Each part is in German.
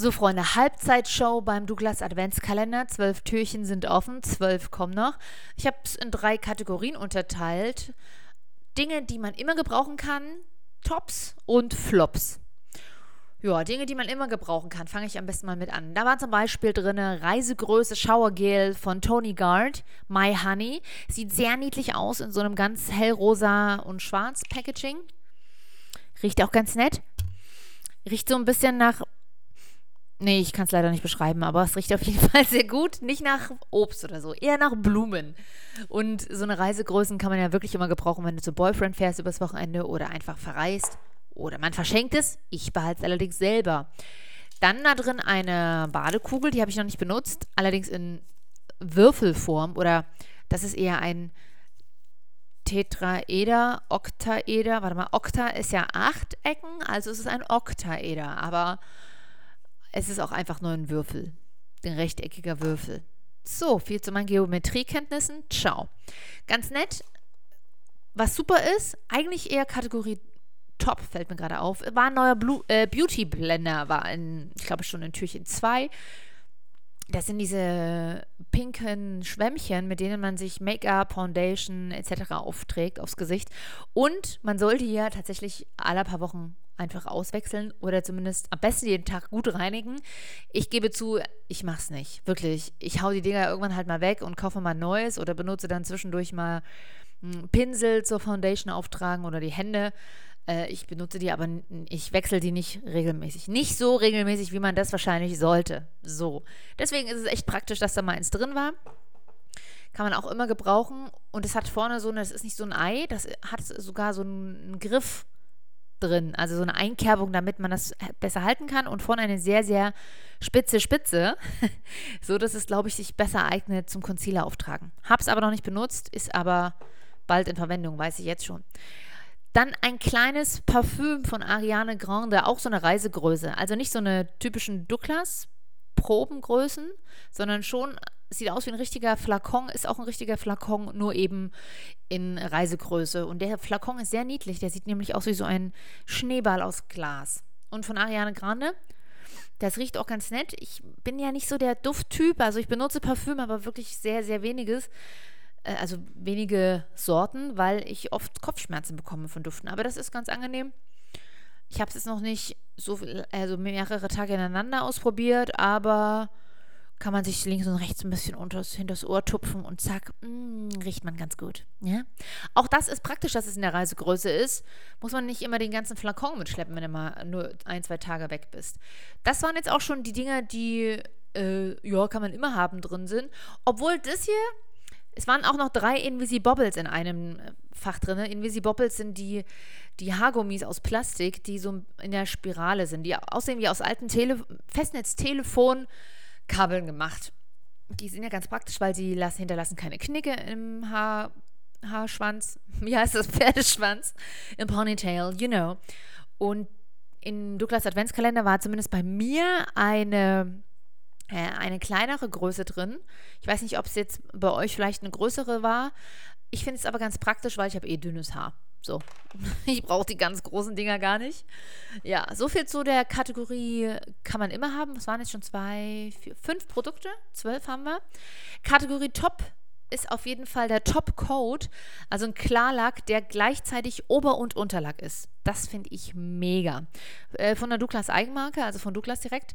So, Freunde, Halbzeitshow beim Douglas Adventskalender. Zwölf Türchen sind offen, zwölf kommen noch. Ich habe es in drei Kategorien unterteilt. Dinge, die man immer gebrauchen kann, Tops und Flops. Ja, Dinge, die man immer gebrauchen kann, fange ich am besten mal mit an. Da war zum Beispiel drin Reisegröße Showergel von Tony Guard, My Honey. Sieht sehr niedlich aus in so einem ganz hellrosa und schwarz Packaging. Riecht auch ganz nett. Riecht so ein bisschen nach Nee, ich kann es leider nicht beschreiben, aber es riecht auf jeden Fall sehr gut. Nicht nach Obst oder so, eher nach Blumen. Und so eine Reisegrößen kann man ja wirklich immer gebrauchen, wenn du zu Boyfriend fährst übers Wochenende oder einfach verreist. Oder man verschenkt es. Ich behalte es allerdings selber. Dann da drin eine Badekugel, die habe ich noch nicht benutzt, allerdings in Würfelform oder das ist eher ein Tetraeder, Oktaeder. Warte mal, Okta ist ja acht Ecken, also es ist ein Oktaeder, aber es ist auch einfach nur ein Würfel. Ein rechteckiger Würfel. So, viel zu meinen Geometriekenntnissen. Ciao. Ganz nett. Was super ist, eigentlich eher Kategorie Top, fällt mir gerade auf, war ein neuer Blue, äh, Beauty Blender, war in, ich glaube schon in Türchen 2. Das sind diese pinken Schwämmchen, mit denen man sich Make-up, Foundation etc. aufträgt aufs Gesicht. Und man sollte hier tatsächlich alle paar Wochen einfach auswechseln oder zumindest am besten jeden Tag gut reinigen. Ich gebe zu, ich mache es nicht. Wirklich. Ich hau die Dinger irgendwann halt mal weg und kaufe mal neues oder benutze dann zwischendurch mal einen Pinsel zur Foundation auftragen oder die Hände. Äh, ich benutze die, aber ich wechsle die nicht regelmäßig. Nicht so regelmäßig, wie man das wahrscheinlich sollte. So. Deswegen ist es echt praktisch, dass da mal eins drin war kann man auch immer gebrauchen. Und es hat vorne so eine, das ist nicht so ein Ei, das hat sogar so einen Griff drin. Also so eine Einkerbung, damit man das besser halten kann. Und vorne eine sehr, sehr spitze Spitze. so dass es, glaube ich, sich besser eignet zum Concealer auftragen. Hab's aber noch nicht benutzt, ist aber bald in Verwendung, weiß ich jetzt schon. Dann ein kleines Parfüm von Ariane Grande, auch so eine Reisegröße. Also nicht so eine typischen Douglas Probengrößen, sondern schon sieht aus wie ein richtiger Flakon, ist auch ein richtiger Flakon, nur eben in Reisegröße. Und der Flakon ist sehr niedlich. Der sieht nämlich aus wie so ein Schneeball aus Glas. Und von Ariane Grande. Das riecht auch ganz nett. Ich bin ja nicht so der Dufttyp. Also ich benutze Parfüm, aber wirklich sehr, sehr weniges. Äh, also wenige Sorten, weil ich oft Kopfschmerzen bekomme von Duften. Aber das ist ganz angenehm. Ich habe es jetzt noch nicht so also mehrere Tage ineinander ausprobiert, aber kann man sich links und rechts ein bisschen unters, hinters Ohr tupfen und zack, mh, mm, riecht man ganz gut. Ja? Auch das ist praktisch, dass es in der Reisegröße ist. Muss man nicht immer den ganzen Flakon mitschleppen, wenn du mal nur ein, zwei Tage weg bist. Das waren jetzt auch schon die Dinger, die, äh, ja, kann man immer haben drin sind. Obwohl das hier, es waren auch noch drei Invisibobbles in einem äh, Fach drin. Invisibobbles sind die, die Haargummis aus Plastik, die so in der Spirale sind, die aussehen wie aus alten Tele Festnetztelefonen Kabeln gemacht. Die sind ja ganz praktisch, weil sie lassen, hinterlassen keine Knicke im Haar, Haarschwanz. Wie heißt das? Pferdeschwanz. Im Ponytail, you know. Und in Douglas Adventskalender war zumindest bei mir eine, äh, eine kleinere Größe drin. Ich weiß nicht, ob es jetzt bei euch vielleicht eine größere war. Ich finde es aber ganz praktisch, weil ich habe eh dünnes Haar. So, ich brauche die ganz großen Dinger gar nicht. Ja, so viel zu der Kategorie kann man immer haben. Was waren jetzt schon zwei, vier, fünf Produkte? Zwölf haben wir. Kategorie Top ist auf jeden Fall der Top Coat, also ein Klarlack, der gleichzeitig Ober- und Unterlack ist. Das finde ich mega. Äh, von der Douglas Eigenmarke, also von Douglas direkt.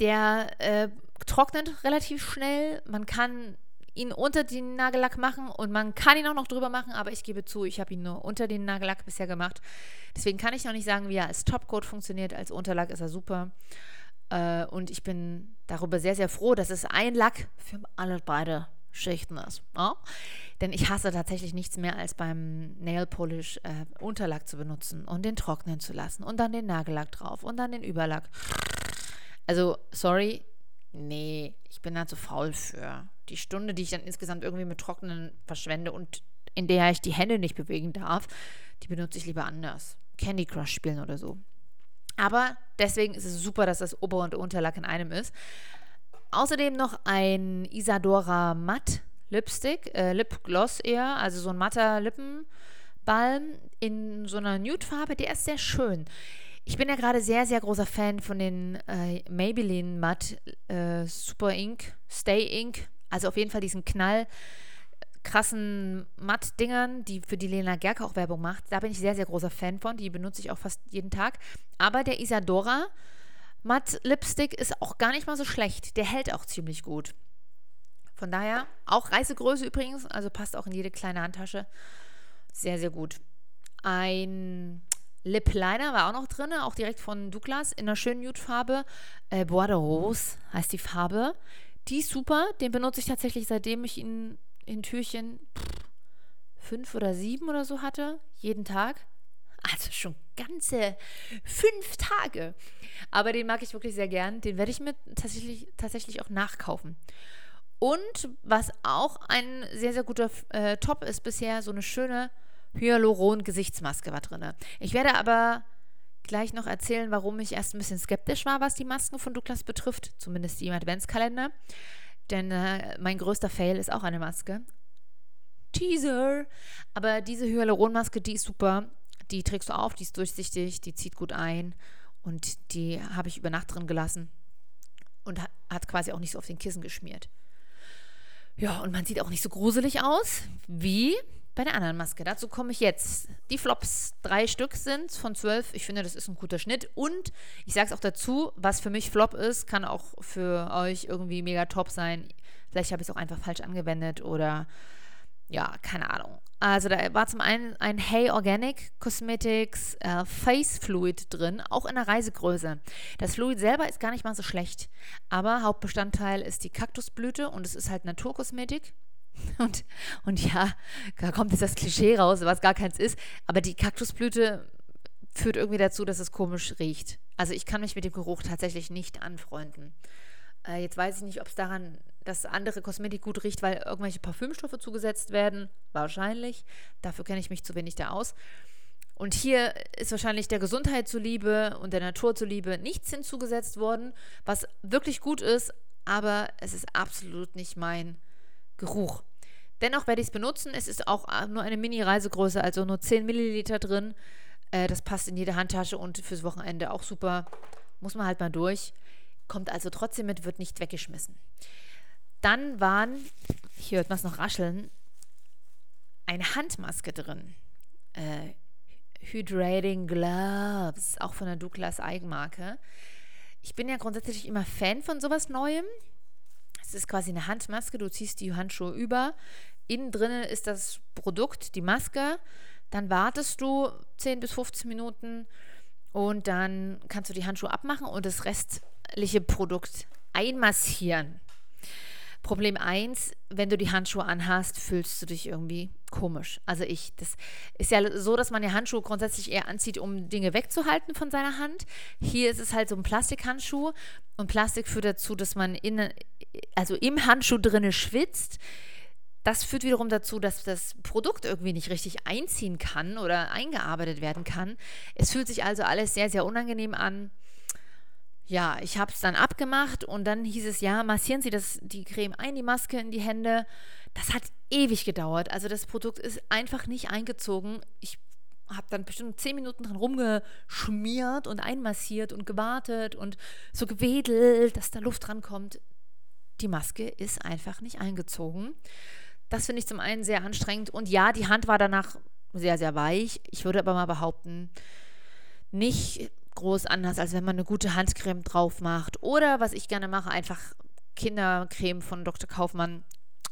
Der äh, trocknet relativ schnell. Man kann ihn unter den Nagellack machen und man kann ihn auch noch drüber machen, aber ich gebe zu, ich habe ihn nur unter den Nagellack bisher gemacht. Deswegen kann ich noch nicht sagen, wie er als Topcoat funktioniert. Als Unterlack ist er super. Äh, und ich bin darüber sehr, sehr froh, dass es ein Lack für alle beide Schichten ist. Ja? Denn ich hasse tatsächlich nichts mehr, als beim Nail Polish äh, Unterlack zu benutzen und den trocknen zu lassen und dann den Nagellack drauf und dann den Überlack. Also, sorry, nee, ich bin da zu faul für die Stunde, die ich dann insgesamt irgendwie mit Trocknen verschwende und in der ich die Hände nicht bewegen darf, die benutze ich lieber anders. Candy Crush spielen oder so. Aber deswegen ist es super, dass das Ober- und Unterlack in einem ist. Außerdem noch ein Isadora Matt Lipstick, äh, Lipgloss eher, also so ein matter Lippenbalm in so einer Nude-Farbe, der ist sehr schön. Ich bin ja gerade sehr, sehr großer Fan von den äh, Maybelline Matte äh, Super Ink, Stay Ink. Also auf jeden Fall diesen Knall krassen Matt-Dingern, die für die Lena Gerke auch Werbung macht. Da bin ich sehr, sehr großer Fan von. Die benutze ich auch fast jeden Tag. Aber der Isadora Matt Lipstick ist auch gar nicht mal so schlecht. Der hält auch ziemlich gut. Von daher, auch Reisegröße übrigens, also passt auch in jede kleine Handtasche. Sehr, sehr gut. Ein Lip Liner war auch noch drin, auch direkt von Douglas in einer schönen Nude-Farbe. Äh, Bois de Rose heißt die Farbe. Die ist super, den benutze ich tatsächlich seitdem ich ihn in Türchen fünf oder sieben oder so hatte, jeden Tag. Also schon ganze fünf Tage. Aber den mag ich wirklich sehr gern. Den werde ich mir tatsächlich, tatsächlich auch nachkaufen. Und was auch ein sehr, sehr guter äh, Top ist bisher, so eine schöne Hyaluron-Gesichtsmaske war drin. Ich werde aber gleich noch erzählen, warum ich erst ein bisschen skeptisch war, was die Masken von Douglas betrifft, zumindest die im Adventskalender. Denn äh, mein größter Fail ist auch eine Maske. Teaser! Aber diese Hyaluronmaske, die ist super. Die trägst du auf, die ist durchsichtig, die zieht gut ein. Und die habe ich über Nacht drin gelassen. Und hat quasi auch nicht so auf den Kissen geschmiert. Ja, und man sieht auch nicht so gruselig aus wie bei der anderen Maske. Dazu komme ich jetzt. Die Flops, drei Stück sind von zwölf. Ich finde, das ist ein guter Schnitt. Und ich sage es auch dazu, was für mich Flop ist, kann auch für euch irgendwie mega top sein. Vielleicht habe ich es auch einfach falsch angewendet oder ja, keine Ahnung. Also da war zum einen ein Hey Organic Cosmetics äh, Face Fluid drin, auch in der Reisegröße. Das Fluid selber ist gar nicht mal so schlecht, aber Hauptbestandteil ist die Kaktusblüte und es ist halt Naturkosmetik. Und, und ja, da kommt jetzt das Klischee raus, was gar keins ist. Aber die Kaktusblüte führt irgendwie dazu, dass es komisch riecht. Also ich kann mich mit dem Geruch tatsächlich nicht anfreunden. Äh, jetzt weiß ich nicht, ob es daran, dass andere Kosmetik gut riecht, weil irgendwelche Parfümstoffe zugesetzt werden. Wahrscheinlich. Dafür kenne ich mich zu wenig da aus. Und hier ist wahrscheinlich der Gesundheit zuliebe und der Natur zuliebe nichts hinzugesetzt worden, was wirklich gut ist, aber es ist absolut nicht mein Geruch. Dennoch werde ich es benutzen. Es ist auch äh, nur eine Mini-Reisegröße, also nur 10 Milliliter drin. Äh, das passt in jede Handtasche und fürs Wochenende auch super. Muss man halt mal durch. Kommt also trotzdem mit, wird nicht weggeschmissen. Dann waren, hier hört man es noch rascheln, eine Handmaske drin. Äh, Hydrating Gloves, auch von der Douglas Eigenmarke. Ich bin ja grundsätzlich immer Fan von sowas Neuem. Es ist quasi eine Handmaske, du ziehst die Handschuhe über. Innen drinnen ist das Produkt, die Maske. Dann wartest du 10 bis 15 Minuten und dann kannst du die Handschuhe abmachen und das restliche Produkt einmassieren. Problem 1, wenn du die Handschuhe anhast, fühlst du dich irgendwie komisch. Also ich, das ist ja so, dass man ja Handschuhe grundsätzlich eher anzieht, um Dinge wegzuhalten von seiner Hand. Hier ist es halt so ein Plastikhandschuh und Plastik führt dazu, dass man in, also im Handschuh drinne schwitzt. Das führt wiederum dazu, dass das Produkt irgendwie nicht richtig einziehen kann oder eingearbeitet werden kann. Es fühlt sich also alles sehr, sehr unangenehm an ja, ich habe es dann abgemacht und dann hieß es, ja, massieren Sie das, die Creme ein, die Maske in die Hände. Das hat ewig gedauert. Also das Produkt ist einfach nicht eingezogen. Ich habe dann bestimmt zehn Minuten dran rumgeschmiert und einmassiert und gewartet und so gewedelt, dass da Luft rankommt. Die Maske ist einfach nicht eingezogen. Das finde ich zum einen sehr anstrengend. Und ja, die Hand war danach sehr, sehr weich. Ich würde aber mal behaupten, nicht groß anders, als wenn man eine gute Handcreme drauf macht. Oder was ich gerne mache, einfach Kindercreme von Dr. Kaufmann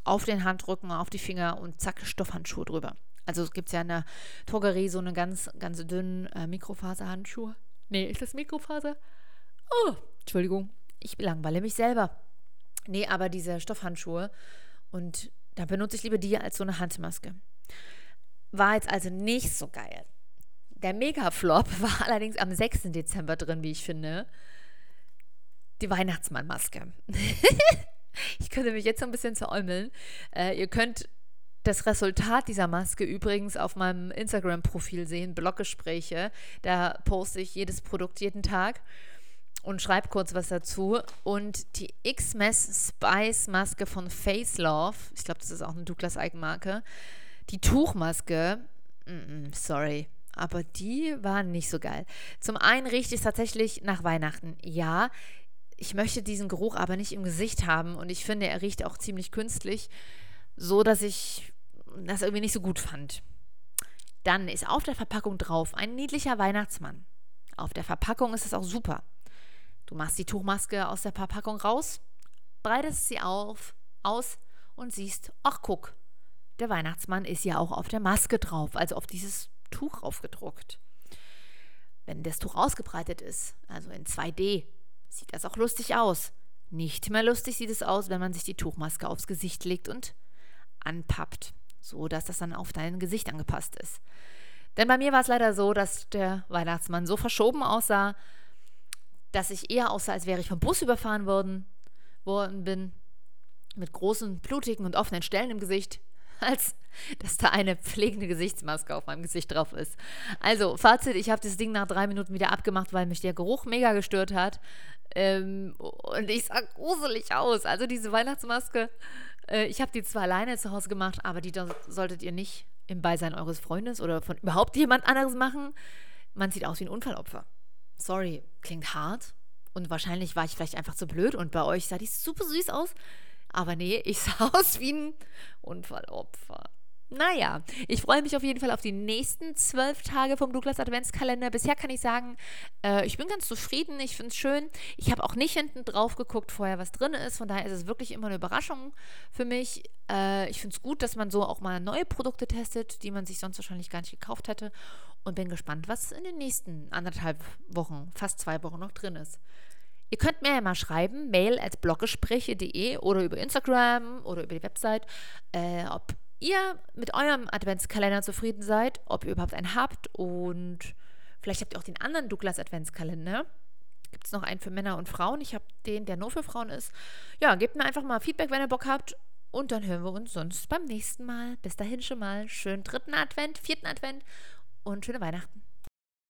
auf den Handrücken, auf die Finger und zack, Stoffhandschuhe drüber. Also es gibt ja in der Drogerie so eine ganz, ganz dünnen äh, Mikrofaserhandschuhe. Nee, ist das Mikrofaser? Oh, Entschuldigung, ich langweile mich selber. Nee, aber diese Stoffhandschuhe und da benutze ich lieber die als so eine Handmaske. War jetzt also nicht so geil. Der Mega-Flop war allerdings am 6. Dezember drin, wie ich finde. Die Weihnachtsmannmaske. ich könnte mich jetzt so ein bisschen zeräumeln. Äh, ihr könnt das Resultat dieser Maske übrigens auf meinem Instagram-Profil sehen, Bloggespräche. Da poste ich jedes Produkt jeden Tag und schreibe kurz was dazu. Und die X-Mess Spice Maske von Face Love, ich glaube, das ist auch eine Douglas Eigenmarke. Die Tuchmaske, mm -mm, sorry, aber die waren nicht so geil. Zum einen riecht es tatsächlich nach Weihnachten. Ja, ich möchte diesen Geruch aber nicht im Gesicht haben und ich finde, er riecht auch ziemlich künstlich, so dass ich das irgendwie nicht so gut fand. Dann ist auf der Verpackung drauf ein niedlicher Weihnachtsmann. Auf der Verpackung ist es auch super. Du machst die Tuchmaske aus der Verpackung raus, breitest sie auf, aus und siehst, ach guck, der Weihnachtsmann ist ja auch auf der Maske drauf, also auf dieses Tuch aufgedruckt. Wenn das Tuch ausgebreitet ist, also in 2D, sieht das auch lustig aus. Nicht mehr lustig sieht es aus, wenn man sich die Tuchmaske aufs Gesicht legt und anpappt, so dass das dann auf dein Gesicht angepasst ist. Denn bei mir war es leider so, dass der Weihnachtsmann so verschoben aussah, dass ich eher aussah, als wäre ich vom Bus überfahren worden, worden bin, mit großen, blutigen und offenen Stellen im Gesicht, als dass da eine pflegende Gesichtsmaske auf meinem Gesicht drauf ist. Also, Fazit, ich habe das Ding nach drei Minuten wieder abgemacht, weil mich der Geruch mega gestört hat. Ähm, und ich sah gruselig aus. Also diese Weihnachtsmaske, äh, ich habe die zwar alleine zu Hause gemacht, aber die solltet ihr nicht im Beisein eures Freundes oder von überhaupt jemand anderes machen. Man sieht aus wie ein Unfallopfer. Sorry, klingt hart. Und wahrscheinlich war ich vielleicht einfach zu blöd und bei euch sah die super süß aus. Aber nee, ich sah aus wie ein Unfallopfer. Naja, ich freue mich auf jeden Fall auf die nächsten zwölf Tage vom Douglas Adventskalender. Bisher kann ich sagen, äh, ich bin ganz zufrieden, ich finde es schön. Ich habe auch nicht hinten drauf geguckt vorher, was drin ist. Von daher ist es wirklich immer eine Überraschung für mich. Äh, ich finde es gut, dass man so auch mal neue Produkte testet, die man sich sonst wahrscheinlich gar nicht gekauft hätte. Und bin gespannt, was in den nächsten anderthalb Wochen, fast zwei Wochen noch drin ist. Ihr könnt mir ja mal schreiben, mail at bloggespräche.de oder über Instagram oder über die Website, äh, ob ihr mit eurem Adventskalender zufrieden seid, ob ihr überhaupt einen habt und vielleicht habt ihr auch den anderen Douglas Adventskalender. Gibt es noch einen für Männer und Frauen? Ich habe den, der nur für Frauen ist. Ja, gebt mir einfach mal Feedback, wenn ihr Bock habt. Und dann hören wir uns sonst beim nächsten Mal. Bis dahin schon mal schönen dritten Advent, vierten Advent und schöne Weihnachten.